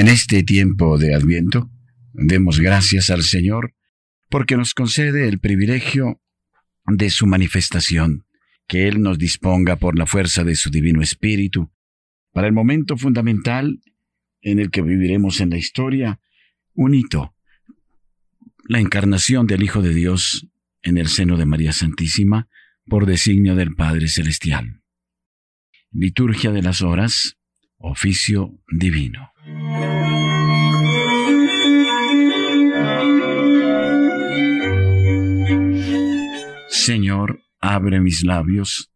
En este tiempo de Adviento, demos gracias al Señor porque nos concede el privilegio de su manifestación, que Él nos disponga por la fuerza de su Divino Espíritu, para el momento fundamental en el que viviremos en la historia, un hito, la encarnación del Hijo de Dios en el seno de María Santísima por designio del Padre Celestial. Liturgia de las Horas, oficio divino. Señor, abre mis labios,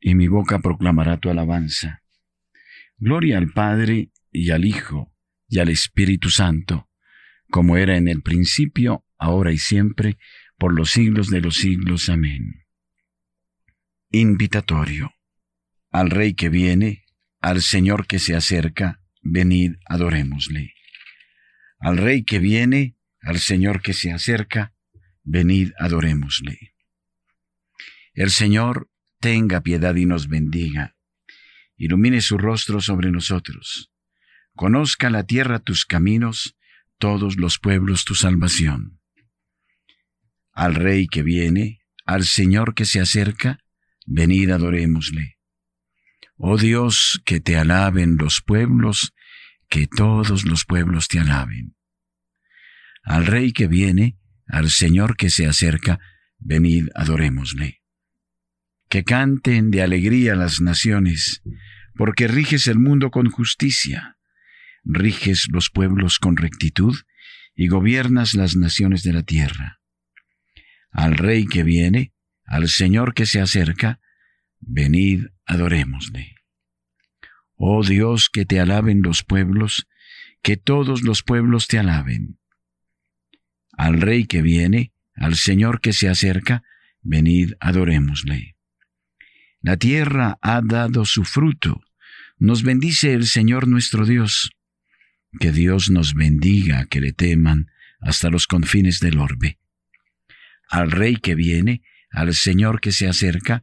y mi boca proclamará tu alabanza. Gloria al Padre, y al Hijo, y al Espíritu Santo, como era en el principio, ahora y siempre, por los siglos de los siglos. Amén. Invitatorio. Al Rey que viene, al Señor que se acerca, venid, adorémosle. Al Rey que viene, al Señor que se acerca, venid, adorémosle. El Señor tenga piedad y nos bendiga, ilumine su rostro sobre nosotros, conozca la tierra tus caminos, todos los pueblos tu salvación. Al Rey que viene, al Señor que se acerca, venid adorémosle. Oh Dios, que te alaben los pueblos, que todos los pueblos te alaben. Al Rey que viene, al Señor que se acerca, venid adorémosle. Que canten de alegría las naciones, porque riges el mundo con justicia, riges los pueblos con rectitud y gobiernas las naciones de la tierra. Al Rey que viene, al Señor que se acerca, venid adorémosle. Oh Dios, que te alaben los pueblos, que todos los pueblos te alaben. Al Rey que viene, al Señor que se acerca, venid adorémosle. La tierra ha dado su fruto, nos bendice el Señor nuestro Dios. Que Dios nos bendiga, que le teman hasta los confines del orbe. Al Rey que viene, al Señor que se acerca,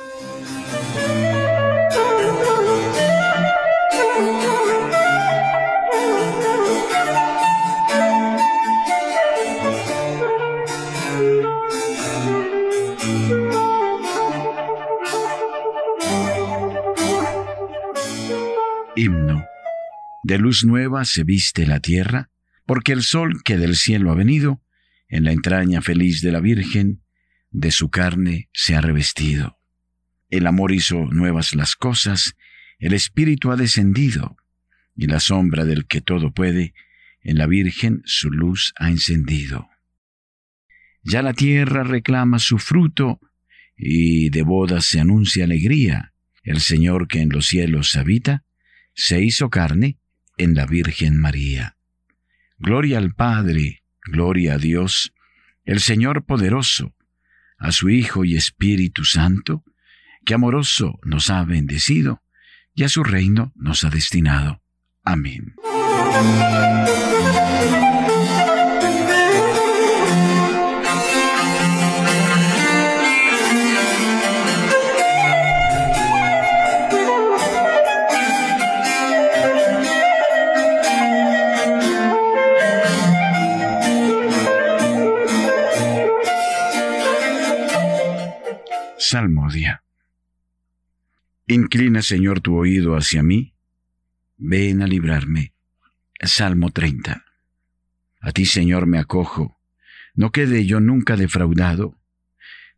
Himno. De luz nueva se viste la tierra, porque el sol que del cielo ha venido, en la entraña feliz de la Virgen, de su carne se ha revestido. El amor hizo nuevas las cosas, el Espíritu ha descendido, y la sombra del que todo puede, en la Virgen su luz ha encendido. Ya la tierra reclama su fruto, y de bodas se anuncia alegría. El Señor que en los cielos habita, se hizo carne en la Virgen María. Gloria al Padre, gloria a Dios, el Señor poderoso, a su Hijo y Espíritu Santo, que amoroso nos ha bendecido y a su reino nos ha destinado. Amén. Salmodia. Inclina, Señor, tu oído hacia mí, ven a librarme. Salmo 30. A ti, Señor, me acojo, no quede yo nunca defraudado.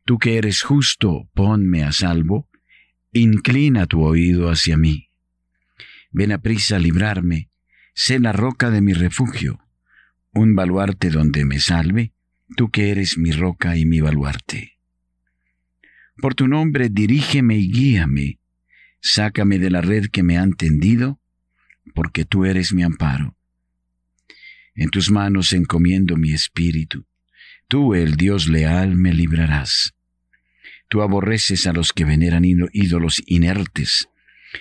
Tú que eres justo, ponme a salvo, inclina tu oído hacia mí. Ven a prisa a librarme, sé la roca de mi refugio, un baluarte donde me salve, tú que eres mi roca y mi baluarte. Por tu nombre dirígeme y guíame. Sácame de la red que me han tendido, porque tú eres mi amparo. En tus manos encomiendo mi espíritu. Tú, el Dios leal, me librarás. Tú aborreces a los que veneran ídolos inertes,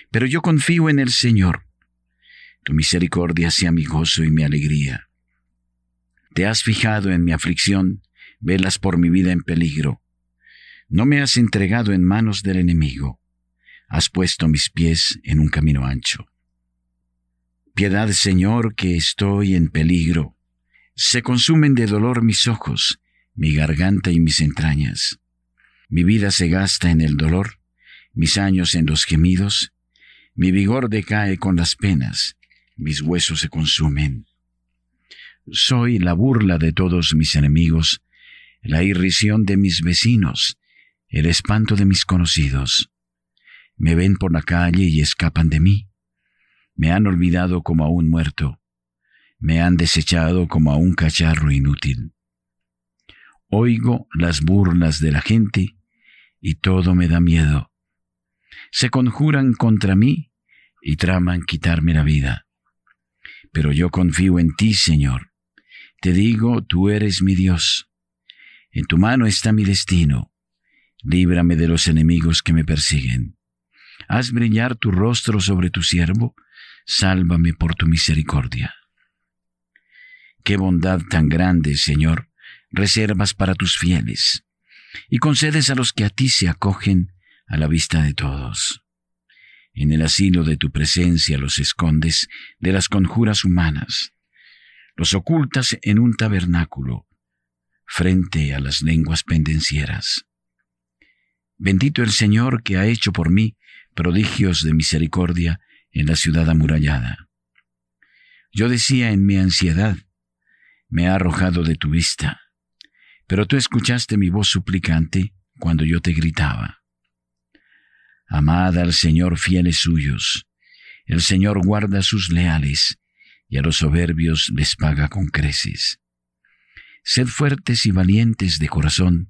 Pero yo confío en el Señor. Tu misericordia sea mi gozo y mi alegría. Te has fijado en mi aflicción, velas por mi vida en peligro. No me has entregado en manos del enemigo. Has puesto mis pies en un camino ancho. Piedad, Señor, que estoy en peligro. Se consumen de dolor mis ojos, mi garganta y mis entrañas. Mi vida se gasta en el dolor, mis años en los gemidos, mi vigor decae con las penas, mis huesos se consumen. Soy la burla de todos mis enemigos, la irrisión de mis vecinos, el espanto de mis conocidos. Me ven por la calle y escapan de mí. Me han olvidado como a un muerto. Me han desechado como a un cacharro inútil. Oigo las burlas de la gente y todo me da miedo. Se conjuran contra mí y traman quitarme la vida. Pero yo confío en ti, Señor. Te digo, tú eres mi Dios. En tu mano está mi destino. Líbrame de los enemigos que me persiguen. Haz brillar tu rostro sobre tu siervo. Sálvame por tu misericordia. Qué bondad tan grande, Señor, reservas para tus fieles, y concedes a los que a ti se acogen a la vista de todos. En el asilo de tu presencia los escondes de las conjuras humanas, los ocultas en un tabernáculo, frente a las lenguas pendencieras. Bendito el Señor que ha hecho por mí prodigios de misericordia en la ciudad amurallada. Yo decía en mi ansiedad, me ha arrojado de tu vista, pero tú escuchaste mi voz suplicante cuando yo te gritaba. Amad al Señor fieles suyos. El Señor guarda sus leales y a los soberbios les paga con creces. Sed fuertes y valientes de corazón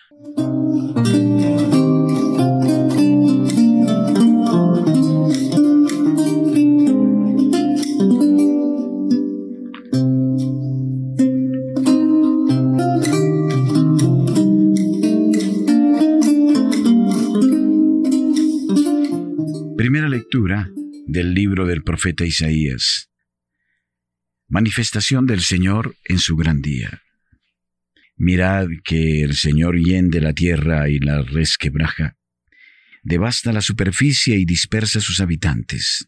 Primera lectura del libro del profeta Isaías. Manifestación del Señor en su gran día. Mirad que el Señor hiende la tierra y la resquebraja, devasta la superficie y dispersa sus habitantes.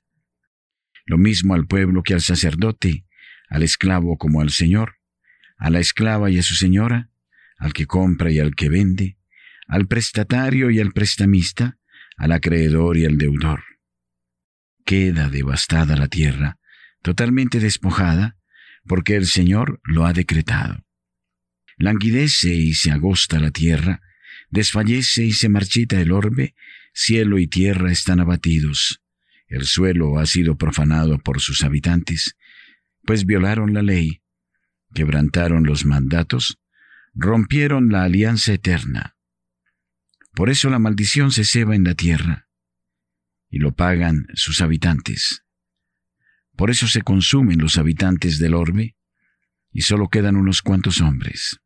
Lo mismo al pueblo que al sacerdote, al esclavo como al Señor, a la esclava y a su señora, al que compra y al que vende, al prestatario y al prestamista, al acreedor y al deudor. Queda devastada la tierra, totalmente despojada, porque el Señor lo ha decretado. Languidece y se agosta la tierra, desfallece y se marchita el orbe, cielo y tierra están abatidos. El suelo ha sido profanado por sus habitantes, pues violaron la ley, quebrantaron los mandatos, rompieron la alianza eterna. Por eso la maldición se ceba en la tierra, y lo pagan sus habitantes. Por eso se consumen los habitantes del orbe, y solo quedan unos cuantos hombres.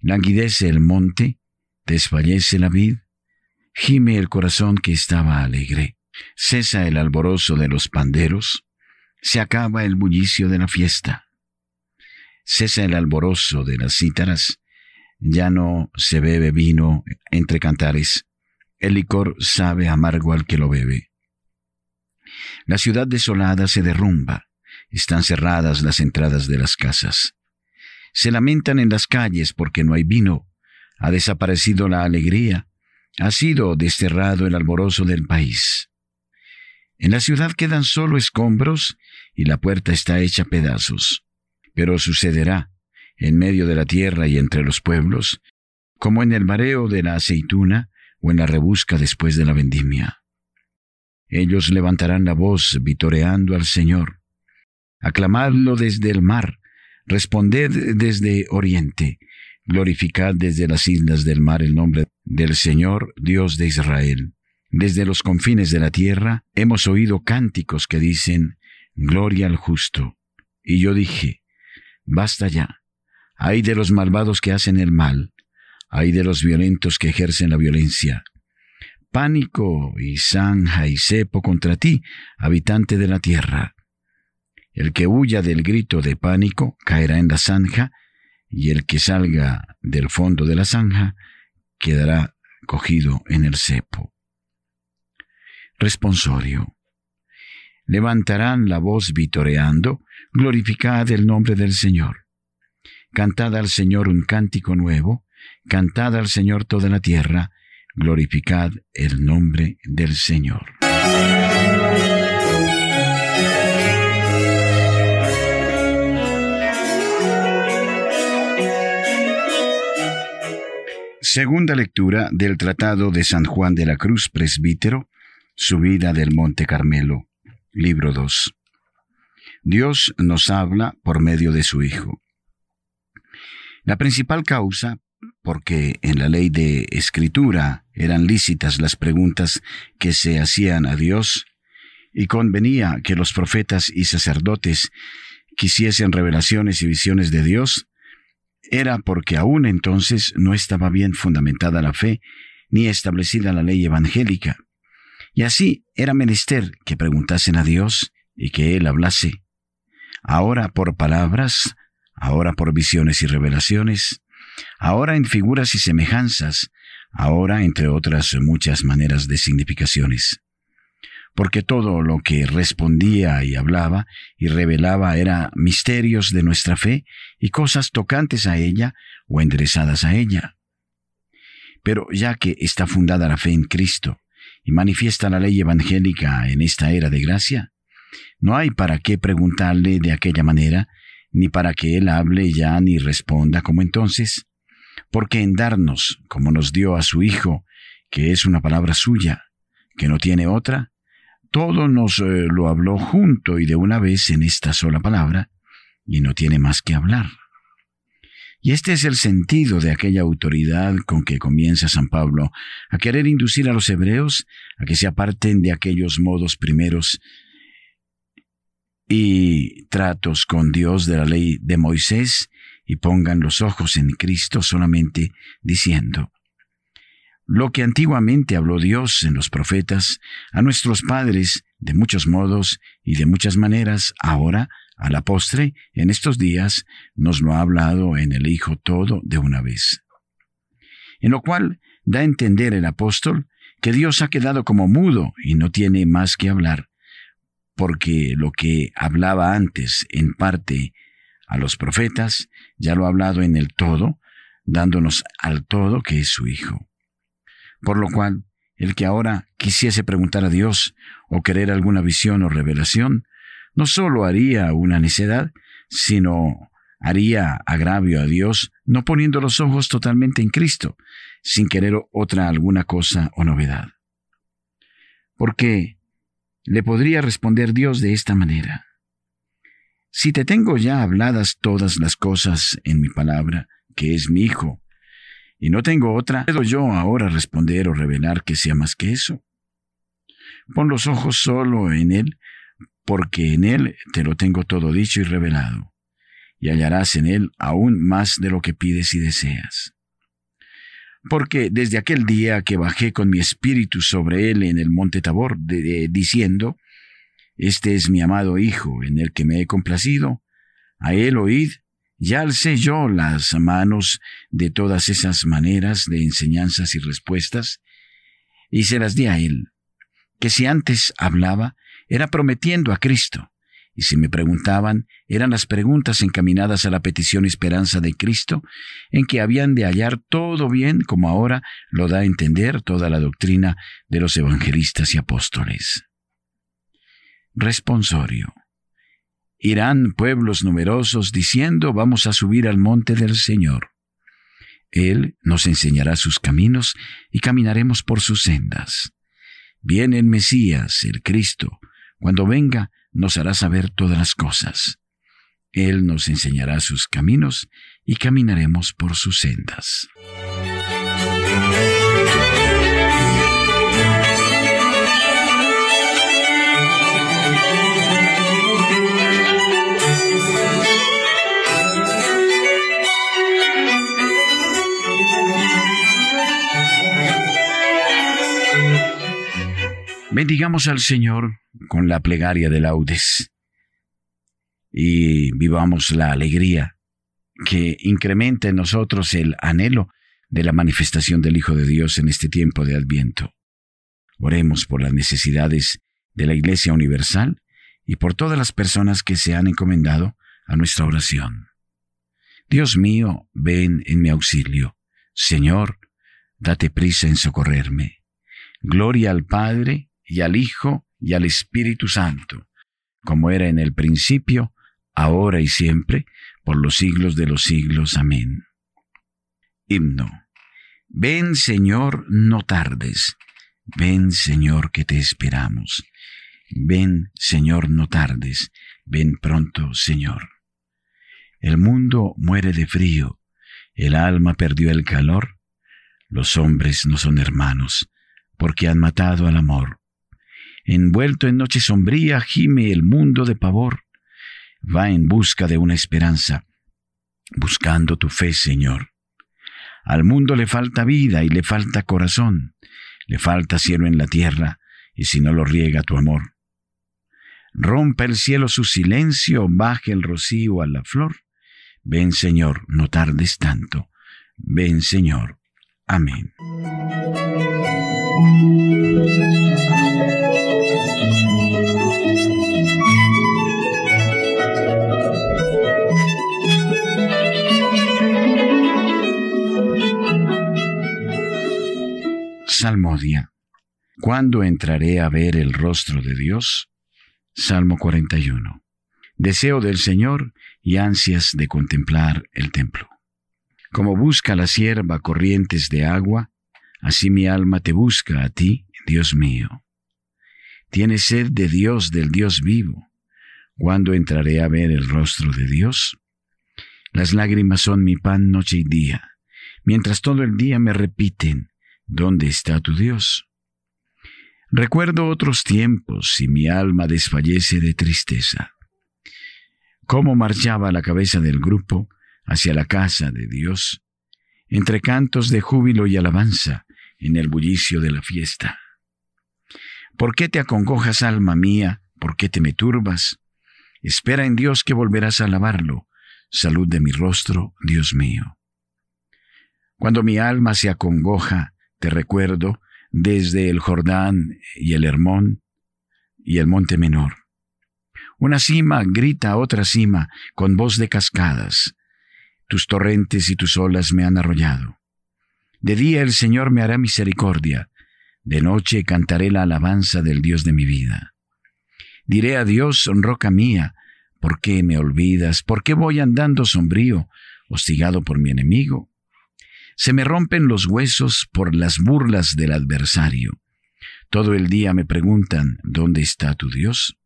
Languidece el monte, desfallece la vid, gime el corazón que estaba alegre, cesa el alborozo de los panderos, se acaba el bullicio de la fiesta, cesa el alborozo de las cítaras, ya no se bebe vino entre cantares, el licor sabe amargo al que lo bebe. La ciudad desolada se derrumba, están cerradas las entradas de las casas. Se lamentan en las calles porque no hay vino, ha desaparecido la alegría, ha sido desterrado el alborozo del país. En la ciudad quedan solo escombros y la puerta está hecha pedazos. Pero sucederá, en medio de la tierra y entre los pueblos, como en el mareo de la aceituna o en la rebusca después de la vendimia. Ellos levantarán la voz vitoreando al Señor. Aclamadlo desde el mar, responded desde oriente, Glorificad desde las islas del mar el nombre del Señor, Dios de Israel. Desde los confines de la tierra hemos oído cánticos que dicen, Gloria al justo. Y yo dije, Basta ya. Hay de los malvados que hacen el mal, hay de los violentos que ejercen la violencia. Pánico y zanja y cepo contra ti, habitante de la tierra. El que huya del grito de pánico caerá en la zanja, y el que salga del fondo de la zanja quedará cogido en el cepo. Responsorio. Levantarán la voz vitoreando, glorificad el nombre del Señor. Cantad al Señor un cántico nuevo, cantad al Señor toda la tierra, glorificad el nombre del Señor. Segunda lectura del Tratado de San Juan de la Cruz Presbítero, Subida del Monte Carmelo, libro 2. Dios nos habla por medio de su Hijo. La principal causa, porque en la ley de escritura eran lícitas las preguntas que se hacían a Dios, y convenía que los profetas y sacerdotes quisiesen revelaciones y visiones de Dios, era porque aún entonces no estaba bien fundamentada la fe ni establecida la ley evangélica. Y así era menester que preguntasen a Dios y que Él hablase, ahora por palabras, ahora por visiones y revelaciones, ahora en figuras y semejanzas, ahora entre otras muchas maneras de significaciones porque todo lo que respondía y hablaba y revelaba era misterios de nuestra fe y cosas tocantes a ella o enderezadas a ella. Pero ya que está fundada la fe en Cristo y manifiesta la ley evangélica en esta era de gracia, no hay para qué preguntarle de aquella manera, ni para que Él hable ya ni responda como entonces, porque en darnos, como nos dio a su Hijo, que es una palabra suya, que no tiene otra, todo nos eh, lo habló junto y de una vez en esta sola palabra, y no tiene más que hablar. Y este es el sentido de aquella autoridad con que comienza San Pablo a querer inducir a los hebreos a que se aparten de aquellos modos primeros y tratos con Dios de la ley de Moisés y pongan los ojos en Cristo solamente diciendo, lo que antiguamente habló Dios en los profetas a nuestros padres de muchos modos y de muchas maneras, ahora, a la postre, en estos días, nos lo ha hablado en el Hijo todo de una vez. En lo cual da a entender el apóstol que Dios ha quedado como mudo y no tiene más que hablar, porque lo que hablaba antes en parte a los profetas, ya lo ha hablado en el todo, dándonos al todo que es su Hijo. Por lo cual, el que ahora quisiese preguntar a Dios o querer alguna visión o revelación, no sólo haría una necedad, sino haría agravio a Dios no poniendo los ojos totalmente en Cristo, sin querer otra alguna cosa o novedad. Porque le podría responder Dios de esta manera. Si te tengo ya habladas todas las cosas en mi palabra, que es mi Hijo, y no tengo otra, ¿puedo yo ahora responder o revelar que sea más que eso? Pon los ojos solo en Él, porque en Él te lo tengo todo dicho y revelado, y hallarás en Él aún más de lo que pides y deseas. Porque desde aquel día que bajé con mi espíritu sobre Él en el monte Tabor, diciendo, Este es mi amado Hijo, en el que me he complacido, a Él oíd, ya alcé yo las manos de todas esas maneras de enseñanzas y respuestas, y se las di a él, que si antes hablaba, era prometiendo a Cristo, y si me preguntaban, eran las preguntas encaminadas a la petición y esperanza de Cristo, en que habían de hallar todo bien como ahora lo da a entender toda la doctrina de los evangelistas y apóstoles. Responsorio. Irán pueblos numerosos diciendo, vamos a subir al monte del Señor. Él nos enseñará sus caminos y caminaremos por sus sendas. Viene el Mesías, el Cristo. Cuando venga, nos hará saber todas las cosas. Él nos enseñará sus caminos y caminaremos por sus sendas. Bendigamos al Señor con la plegaria de laudes y vivamos la alegría que incrementa en nosotros el anhelo de la manifestación del Hijo de Dios en este tiempo de Adviento. Oremos por las necesidades de la Iglesia Universal y por todas las personas que se han encomendado a nuestra oración. Dios mío, ven en mi auxilio. Señor, date prisa en socorrerme. Gloria al Padre, y al Hijo y al Espíritu Santo, como era en el principio, ahora y siempre, por los siglos de los siglos. Amén. Himno. Ven Señor, no tardes. Ven Señor, que te esperamos. Ven Señor, no tardes. Ven pronto, Señor. El mundo muere de frío, el alma perdió el calor, los hombres no son hermanos, porque han matado al amor. Envuelto en noche sombría, gime el mundo de pavor. Va en busca de una esperanza, buscando tu fe, Señor. Al mundo le falta vida y le falta corazón, le falta cielo en la tierra, y si no lo riega tu amor. Rompa el cielo su silencio, baje el rocío a la flor. Ven, Señor, no tardes tanto. Ven, Señor. Amén. Salmodia. ¿Cuándo entraré a ver el rostro de Dios? Salmo 41. Deseo del Señor y ansias de contemplar el templo. Como busca la sierva corrientes de agua, así mi alma te busca a ti, Dios mío. Tiene sed de Dios, del Dios vivo. ¿Cuándo entraré a ver el rostro de Dios? Las lágrimas son mi pan noche y día, mientras todo el día me repiten, ¿Dónde está tu Dios? Recuerdo otros tiempos y mi alma desfallece de tristeza. Cómo marchaba la cabeza del grupo hacia la casa de Dios, entre cantos de júbilo y alabanza en el bullicio de la fiesta. ¿Por qué te acongojas, alma mía? ¿Por qué te me turbas? Espera en Dios que volverás a alabarlo. Salud de mi rostro, Dios mío. Cuando mi alma se acongoja, te recuerdo desde el Jordán y el Hermón y el Monte Menor. Una cima grita a otra cima con voz de cascadas. Tus torrentes y tus olas me han arrollado. De día el Señor me hará misericordia, de noche cantaré la alabanza del Dios de mi vida. Diré a Dios, roca mía, ¿por qué me olvidas? ¿Por qué voy andando sombrío, hostigado por mi enemigo? Se me rompen los huesos por las burlas del adversario. Todo el día me preguntan, ¿dónde está tu Dios?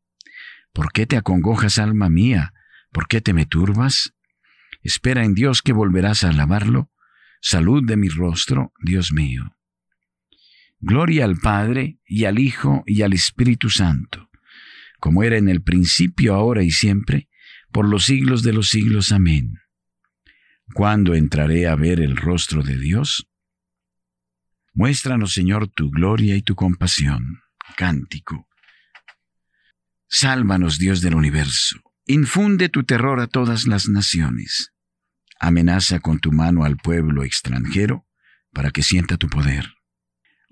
¿Por qué te acongojas, alma mía? ¿Por qué te me turbas? Espera en Dios que volverás a alabarlo. Salud de mi rostro, Dios mío. Gloria al Padre, y al Hijo, y al Espíritu Santo, como era en el principio, ahora y siempre, por los siglos de los siglos. Amén. ¿Cuándo entraré a ver el rostro de Dios? Muéstranos, Señor, tu gloria y tu compasión. Cántico. Sálvanos, Dios del universo. Infunde tu terror a todas las naciones. Amenaza con tu mano al pueblo extranjero para que sienta tu poder.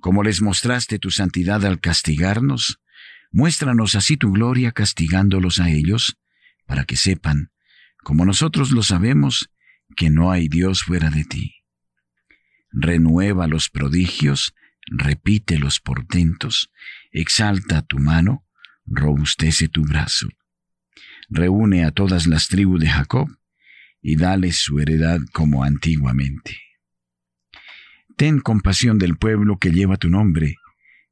Como les mostraste tu santidad al castigarnos, muéstranos así tu gloria castigándolos a ellos, para que sepan, como nosotros lo sabemos, que no hay Dios fuera de ti. Renueva los prodigios, repite los portentos, exalta tu mano, robustece tu brazo. Reúne a todas las tribus de Jacob y dale su heredad como antiguamente. Ten compasión del pueblo que lleva tu nombre,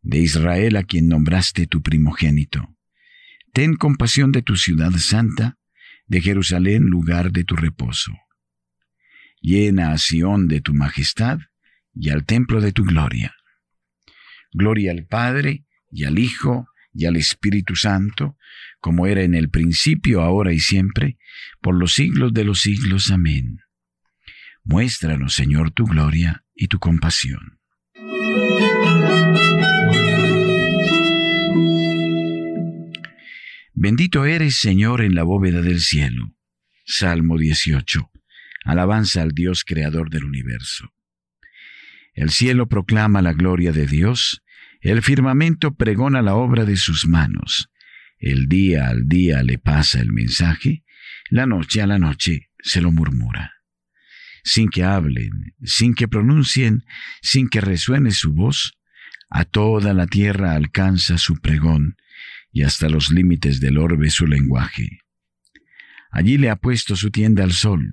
de Israel a quien nombraste tu primogénito. Ten compasión de tu ciudad santa, de Jerusalén lugar de tu reposo. Llena a Sión de tu majestad y al templo de tu gloria. Gloria al Padre, y al Hijo, y al Espíritu Santo, como era en el principio, ahora y siempre, por los siglos de los siglos. Amén. Muéstranos, Señor, tu gloria y tu compasión. Bendito eres, Señor, en la bóveda del cielo. Salmo 18. Alabanza al Dios creador del universo. El cielo proclama la gloria de Dios, el firmamento pregona la obra de sus manos. El día al día le pasa el mensaje, la noche a la noche se lo murmura. Sin que hablen, sin que pronuncien, sin que resuene su voz, a toda la tierra alcanza su pregón y hasta los límites del orbe su lenguaje. Allí le ha puesto su tienda al sol.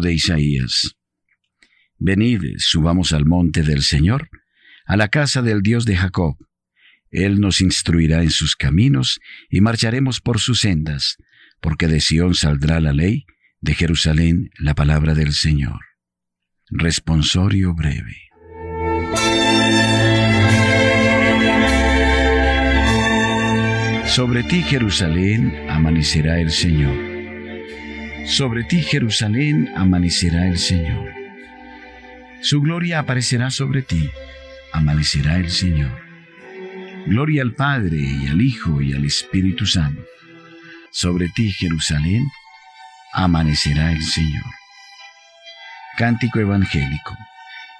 De Isaías. Venid, subamos al monte del Señor, a la casa del Dios de Jacob. Él nos instruirá en sus caminos y marcharemos por sus sendas, porque de Sión saldrá la ley, de Jerusalén la palabra del Señor. Responsorio breve. Sobre ti, Jerusalén, amanecerá el Señor sobre ti, Jerusalén, amanecerá el Señor. Su gloria aparecerá sobre ti, amanecerá el Señor. Gloria al Padre y al Hijo y al Espíritu Santo. Sobre ti, Jerusalén, amanecerá el Señor. Cántico evangélico.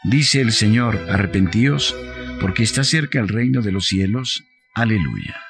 Dice el Señor, arrepentíos, porque está cerca el reino de los cielos. Aleluya.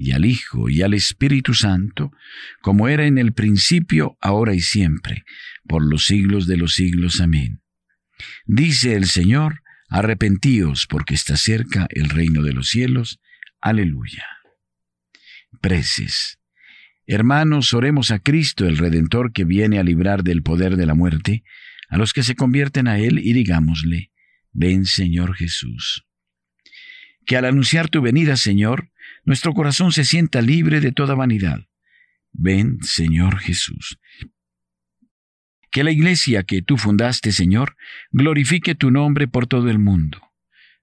y al Hijo y al Espíritu Santo, como era en el principio, ahora y siempre, por los siglos de los siglos. Amén. Dice el Señor, arrepentíos porque está cerca el reino de los cielos. Aleluya. Preces. Hermanos, oremos a Cristo, el Redentor que viene a librar del poder de la muerte, a los que se convierten a Él y digámosle, ven Señor Jesús. que al anunciar tu venida, Señor, nuestro corazón se sienta libre de toda vanidad. Ven, Señor Jesús. Que la iglesia que tú fundaste, Señor, glorifique tu nombre por todo el mundo.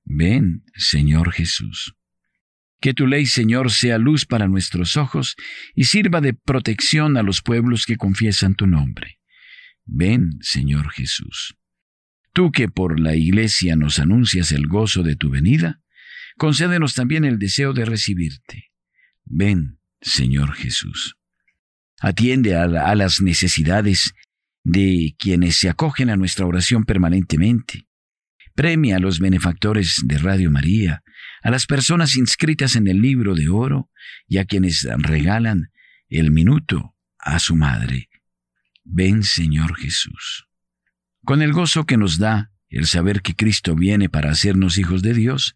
Ven, Señor Jesús. Que tu ley, Señor, sea luz para nuestros ojos y sirva de protección a los pueblos que confiesan tu nombre. Ven, Señor Jesús. Tú que por la Iglesia nos anuncias el gozo de tu venida, concédenos también el deseo de recibirte. Ven, Señor Jesús. Atiende a, las necesidades de quienes se acogen a nuestra oración permanentemente Premia a los benefactores de Radio María, a las personas inscritas en el libro de oro y a quienes regalan el minuto a su madre. Ven Señor Jesús. Con el gozo que nos da el saber que Cristo viene para hacernos hijos de Dios,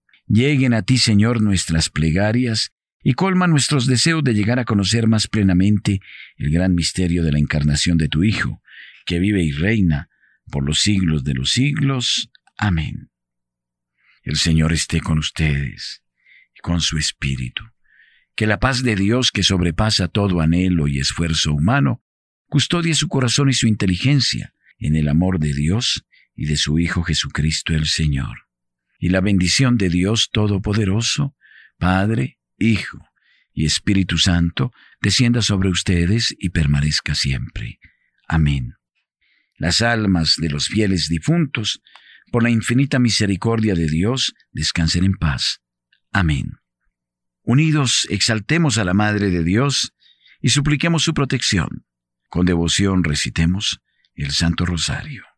Lleguen a ti, Señor, nuestras plegarias, y colma nuestros deseos de llegar a conocer más plenamente el gran misterio de la encarnación de tu Hijo, que vive y reina por los siglos de los siglos. Amén. El Señor esté con ustedes y con su Espíritu. Que la paz de Dios, que sobrepasa todo anhelo y esfuerzo humano, custodie su corazón y su inteligencia en el amor de Dios y de su Hijo Jesucristo el Señor. Y la bendición de Dios Todopoderoso, Padre, Hijo y Espíritu Santo, descienda sobre ustedes y permanezca siempre. Amén las almas de los fieles difuntos, por la infinita misericordia de Dios, descansen en paz. Amén. Unidos, exaltemos a la Madre de Dios y supliquemos su protección. Con devoción recitemos el Santo Rosario.